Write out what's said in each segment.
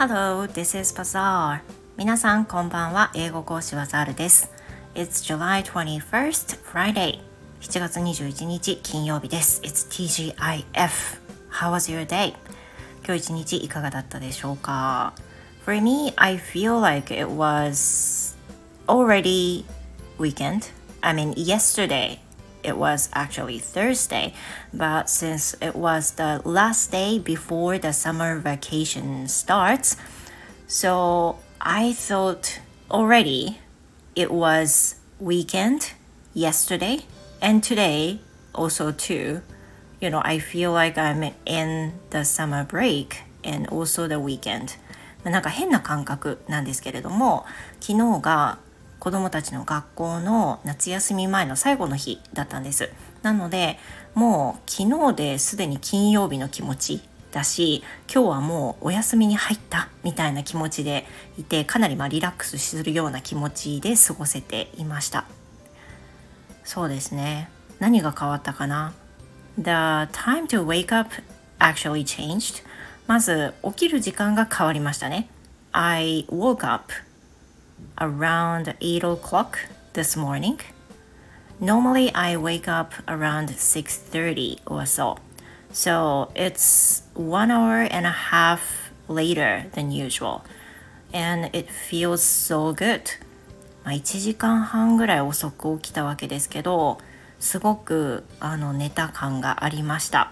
Hello, this is Bazaar. 皆さんこんばんは。英語講師はザールです。It's July 21st, Friday. 7月21日金曜日です。It's TGIF. How was your day? 今日一日いかがだったでしょうか For me, I feel like it was already weekend. I mean, yesterday it was actually Thursday, but since it was the last day before the summer vacation starts, so I thought already it was weekend yesterday and today also too. You know, I feel like I'm in the summer break and also the weekend. なんか変な感覚なんですけれども昨日が 子どもたちの学校の夏休み前の最後の日だったんです。なのでもう昨日ですでに金曜日の気持ちだし今日はもうお休みに入ったみたいな気持ちでいてかなりまリラックスするような気持ちで過ごせていました。そうですね。何が変わったかな？The time to wake up actually changed. まず起きる時間が変わりましたね。I woke up around 8 o'clock this morning. Normally I wake up around 6:30 or so. So it's one hour and a half later than usual. And it feels so good. まあ、1時間半ぐらい遅く起きたわけですけどすごくあの寝た感がありました。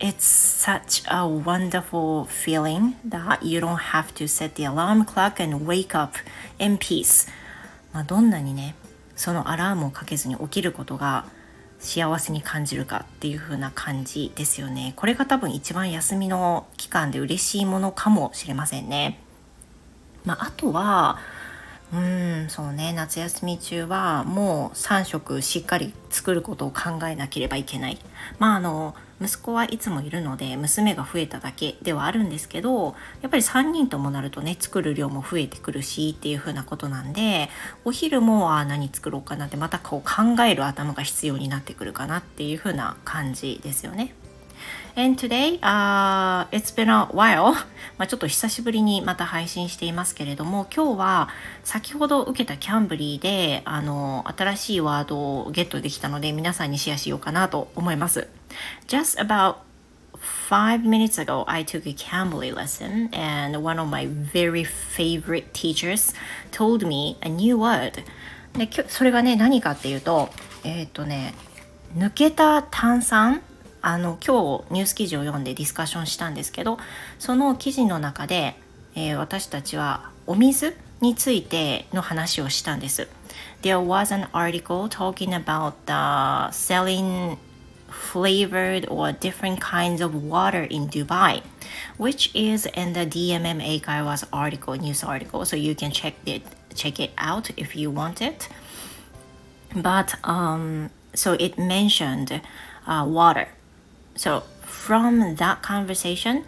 It's such a wonderful feeling that you don't have to set the alarm clock and wake up in peace. まあ、どんなにね、そのアラームをかけずに起きることが幸せに感じるかっていう風な感じですよね。これが多分一番休みの期間で嬉しいものかもしれませんね。まあ、あとは、うんそうね夏休み中はもう3食しっかり作ることを考えなければいけないまああの息子はいつもいるので娘が増えただけではあるんですけどやっぱり3人ともなるとね作る量も増えてくるしっていう風なことなんでお昼もあ何作ろうかなってまたこう考える頭が必要になってくるかなっていう風な感じですよね。And today, uh, it's been a while. まあちょっと久しぶりにまた配信していますけれども、今日は先ほど受けたキャンブリーで、あの、新しいワードをゲットできたので、皆さんにシェアしようかなと思います。Just about five minutes ago, I took a Cambly lesson, and one of my very favorite teachers told me a new word. でそれがね、何かっていうと、えっ、ー、とね、抜けた炭酸あの今日ニュース記事を読んでディスカッションしたんですけどその記事の中で、えー、私たちはお水についての話をしたんです。There was an article talking about the selling flavored or different kinds of water in Dubai, which is in the DMMA Kaiwa's article, news article, so you can check it check it out if you want it. But um, so it mentioned uh, water. So, from that conversation,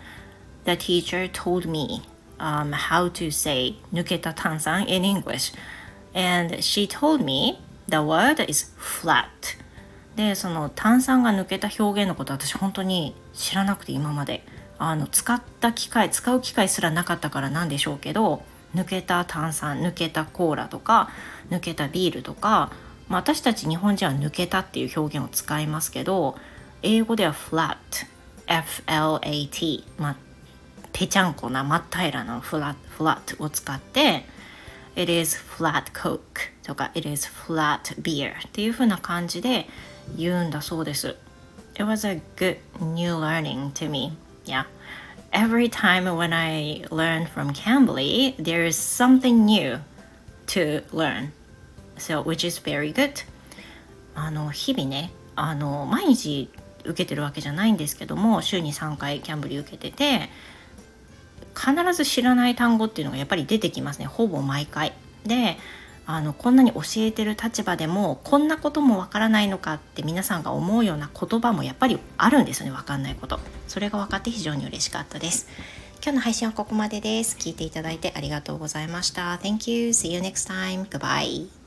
the teacher told me um, how to say nuketa tansan in English. And she told me the word is flat. で、その炭酸が抜けた表現のこと私本当に知らなくて今まで。あの使った機会使う機会すらなかったからなんでしょうけど抜けた炭酸抜けたコーラとか抜けたビールとか、まあ、私たち日本人は抜けたっていう表現を使いますけど英語では flat F-L-A-T まあぺちゃんこな真っ平らなフラフラットを使って It is flat coke とか It is flat beer っていう風な感じで言うんだそうです It was a good new learning to me yeah every time when I learn from Cambly there is something new to learn so which is very good あの日々ねあの毎日 受けてるわけじゃないんですけども週に3回キャンブリー受けてて必ず知らない単語っていうのがやっぱり出てきますね。ほぼ毎回。であのこんなに教えてる立場でもこんなこともわからないのかって皆さんが思うような言葉もやっぱりあるんですよね。わかんないこと。それが分かって非常に嬉しかったです。今日の配信はここまでです。聞いていただいてありがとうございました。Thank you. See you next time. Goodbye.